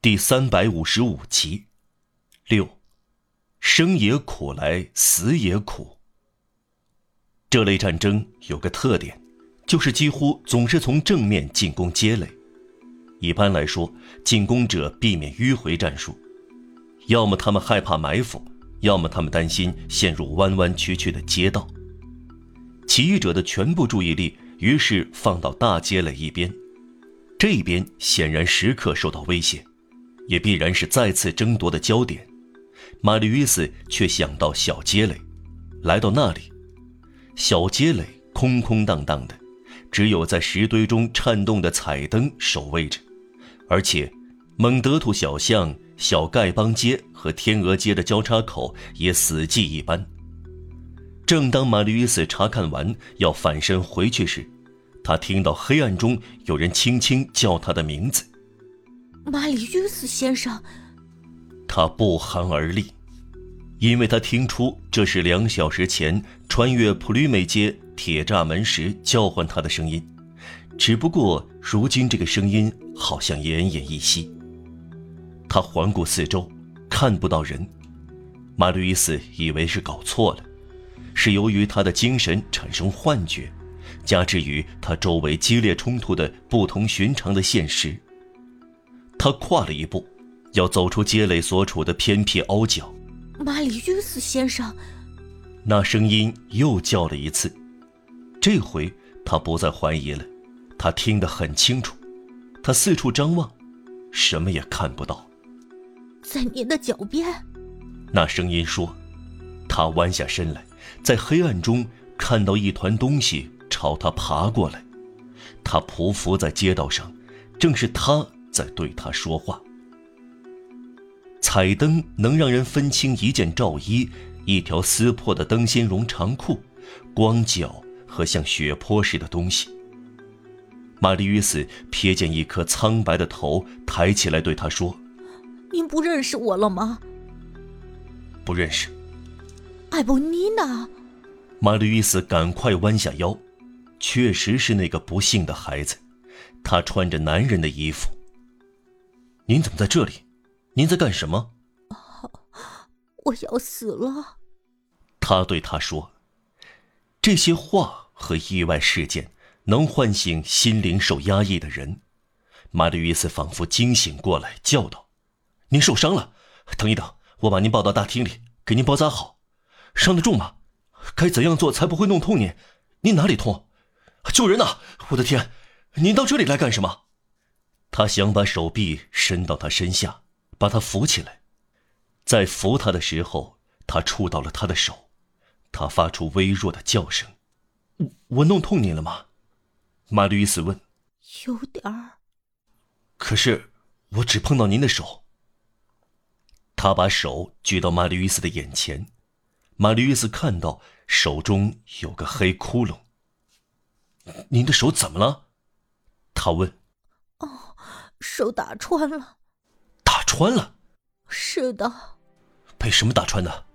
第三百五十五集。六，生也苦来，死也苦。这类战争有个特点，就是几乎总是从正面进攻街垒。一般来说，进攻者避免迂回战术，要么他们害怕埋伏，要么他们担心陷入弯弯曲曲的街道。起义者的全部注意力于是放到大街垒一边，这一边显然时刻受到威胁，也必然是再次争夺的焦点。玛丽·约斯却想到小街垒，来到那里，小街垒空空荡荡的，只有在石堆中颤动的彩灯守卫着，而且蒙德图小巷、小丐帮街和天鹅街的交叉口也死寂一般。正当玛丽·约斯查看完要返身回去时，他听到黑暗中有人轻轻叫他的名字：“玛丽·约斯先生。”他不寒而栗，因为他听出这是两小时前穿越普吕美街铁栅门时叫唤他的声音，只不过如今这个声音好像奄奄一息。他环顾四周，看不到人。马吕伊斯以为是搞错了，是由于他的精神产生幻觉，加之于他周围激烈冲突的不同寻常的现实。他跨了一步。要走出街垒所处的偏僻凹角，马里约斯先生，那声音又叫了一次。这回他不再怀疑了，他听得很清楚。他四处张望，什么也看不到。在您的脚边，那声音说。他弯下身来，在黑暗中看到一团东西朝他爬过来。他匍匐在街道上，正是他在对他说话。彩灯能让人分清一件罩衣、一条撕破的灯芯绒长裤、光脚和像血泊似的东西。玛丽·与斯瞥见一颗苍白的头抬起来，对他说：“您不认识我了吗？”“不认识。”“艾布妮娜。”玛丽·与斯赶快弯下腰，确实是那个不幸的孩子，他穿着男人的衣服。“您怎么在这里？”您在干什么？我要死了。他对他说：“这些话和意外事件能唤醒心灵受压抑的人。”玛丽·约斯仿佛惊醒过来，叫道：“您受伤了？等一等，我把您抱到大厅里，给您包扎好。伤得重吗？该怎样做才不会弄痛您？您哪里痛？救人呐！我的天，您到这里来干什么？”他想把手臂伸到他身下。把他扶起来，在扶他的时候，他触到了他的手，他发出微弱的叫声。我我弄痛你了吗？玛丽·伊斯问。有点儿。可是我只碰到您的手。他把手举到玛丽·伊斯的眼前，玛丽·伊斯看到手中有个黑窟窿。您的手怎么了？他问。哦，手打穿了。打穿了，是的。被什么打穿的？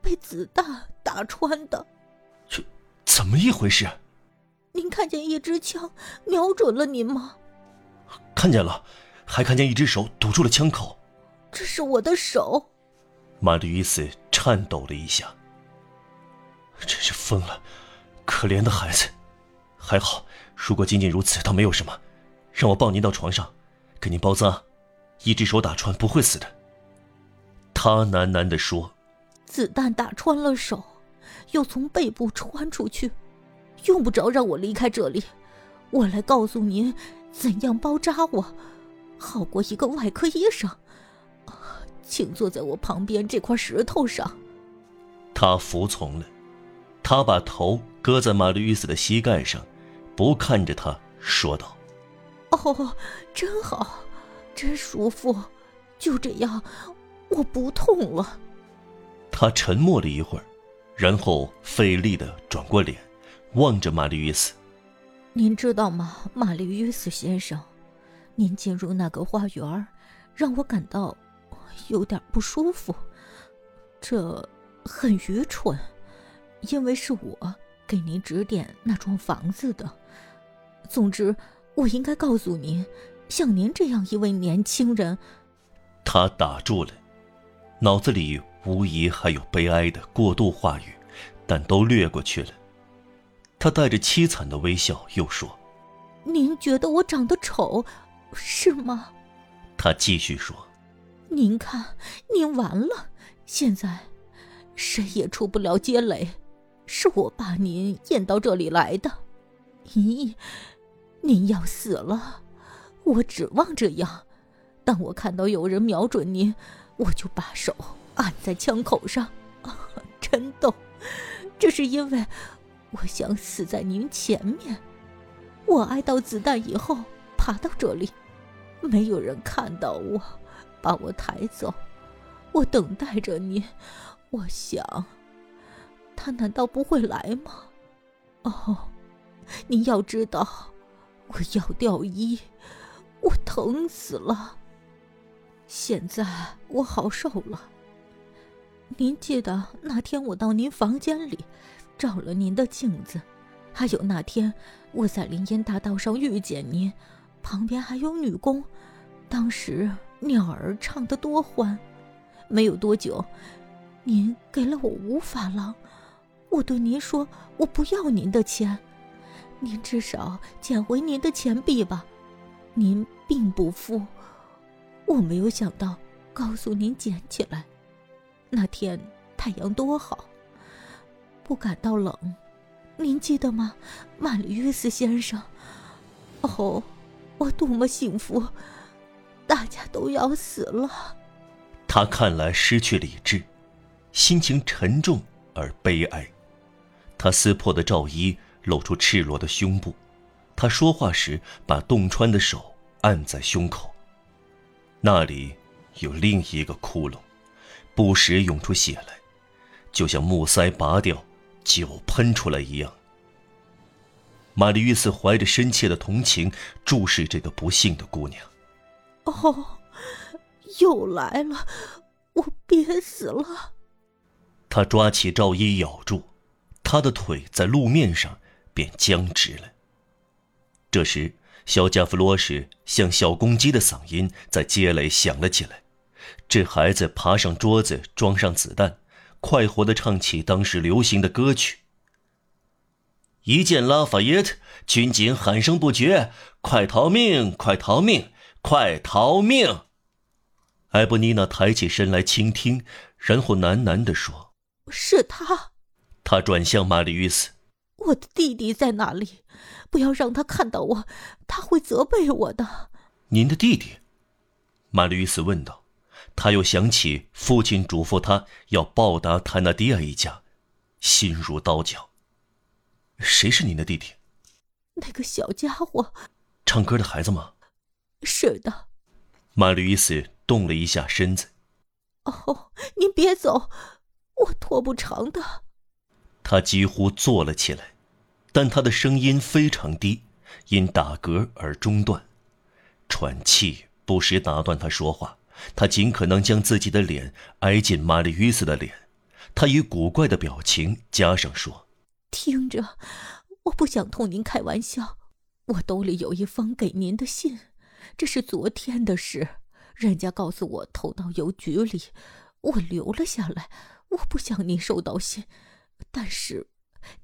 被子弹打穿的。这怎么一回事？您看见一支枪瞄准了您吗？看见了，还看见一只手堵住了枪口。这是我的手。玛丽·伊斯颤抖了一下。真是疯了，可怜的孩子。还好，如果仅仅如此，倒没有什么。让我抱您到床上，给您包扎。一只手打穿不会死的，他喃喃地说：“子弹打穿了手，又从背部穿出去，用不着让我离开这里。我来告诉您怎样包扎我，好过一个外科医生。请坐在我旁边这块石头上。”他服从了，他把头搁在玛丽·与斯的膝盖上，不看着他，说道：“哦，真好。”真舒服，就这样，我不痛了。他沉默了一会儿，然后费力的转过脸，望着玛丽·约斯。您知道吗，玛丽·约斯先生？您进入那个花园，让我感到有点不舒服。这很愚蠢，因为是我给您指点那幢房子的。总之，我应该告诉您。像您这样一位年轻人，他打住了，脑子里无疑还有悲哀的过度话语，但都略过去了。他带着凄惨的微笑，又说：“您觉得我长得丑，是吗？”他继续说：“您看，您完了，现在谁也出不了街垒，是我把您引到这里来的。咦，您要死了，我指望这样。当我看到有人瞄准您，我就把手按在枪口上。啊真逗，这是因为……”我想死在您前面，我挨到子弹以后爬到这里，没有人看到我，把我抬走。我等待着您，我想，他难道不会来吗？哦，您要知道，我要掉衣，我疼死了。现在我好受了。您记得那天我到您房间里？照了您的镜子，还有那天我在林荫大道上遇见您，旁边还有女工，当时鸟儿唱得多欢。没有多久，您给了我五法郎，我对您说我不要您的钱，您至少捡回您的钱币吧。您并不富，我没有想到告诉您捡起来。那天太阳多好。不感到冷，您记得吗，玛丽约斯先生？哦，我多么幸福！大家都要死了。他看来失去理智，心情沉重而悲哀。他撕破的罩衣露出赤裸的胸部，他说话时把洞穿的手按在胸口，那里有另一个窟窿，不时涌出血来，就像木塞拔掉。酒喷出来一样。玛丽·约斯怀着深切的同情注视这个不幸的姑娘。哦，又来了，我憋死了。他抓起罩衣咬住，他的腿在路面上便僵直了。这时，小加弗罗什像小公鸡的嗓音在街垒响了起来。这孩子爬上桌子，装上子弹。快活地唱起当时流行的歌曲。一见拉法耶特，军警喊声不绝：“快逃命！快逃命！快逃命！”埃博妮娜抬起身来倾听，然后喃喃地说：“是他。”他转向玛丽·斯：“我的弟弟在哪里？不要让他看到我，他会责备我的。”“您的弟弟？”玛丽·斯问道。他又想起父亲嘱咐他要报答泰纳迪亚一家，心如刀绞。谁是您的弟弟？那个小家伙，唱歌的孩子吗？是的。马吕伊斯动了一下身子。哦，您别走，我拖不长的。他几乎坐了起来，但他的声音非常低，因打嗝而中断，喘气不时打断他说话。他尽可能将自己的脸挨近玛丽·约斯的脸，他以古怪的表情加上说：“听着，我不想同您开玩笑。我兜里有一封给您的信，这是昨天的事。人家告诉我投到邮局里，我留了下来。我不想您收到信，但是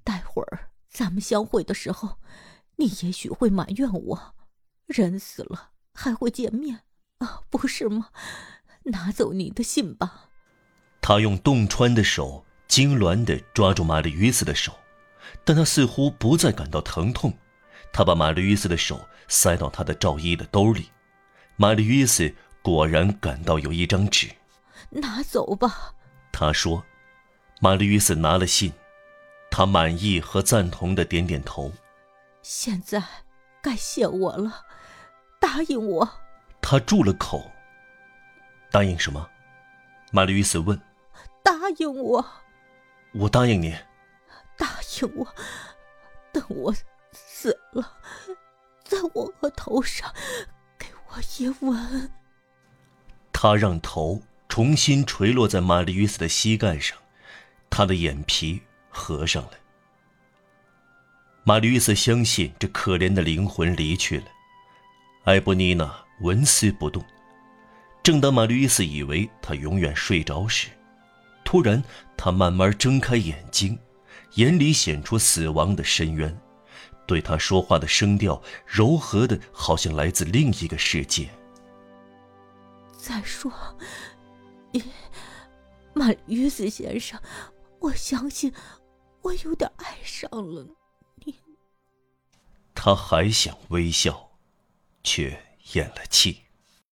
待会儿咱们相会的时候，你也许会埋怨我。人死了还会见面啊。”不是吗？拿走你的信吧。他用冻穿的手痉挛地抓住玛丽·约斯的手，但他似乎不再感到疼痛。他把玛丽·约斯的手塞到他的罩衣的兜里。玛丽·约斯果然感到有一张纸。拿走吧，他说。玛丽·与斯拿了信，他满意和赞同的点点头。现在该谢我了，答应我。他住了口。答应什么？玛丽·与斯问。答应我。我答应你。答应我，等我死了，在我额头上给我一吻。他让头重新垂落在玛丽·与斯的膝盖上，他的眼皮合上了。玛丽·斯相信这可怜的灵魂离去了。埃博妮娜。纹丝不动，正当马吕伊斯以为他永远睡着时，突然他慢慢睁开眼睛，眼里显出死亡的深渊，对他说话的声调柔和的，好像来自另一个世界。再说，你，马吕伊斯先生，我相信我有点爱上了你。他还想微笑，却咽了气。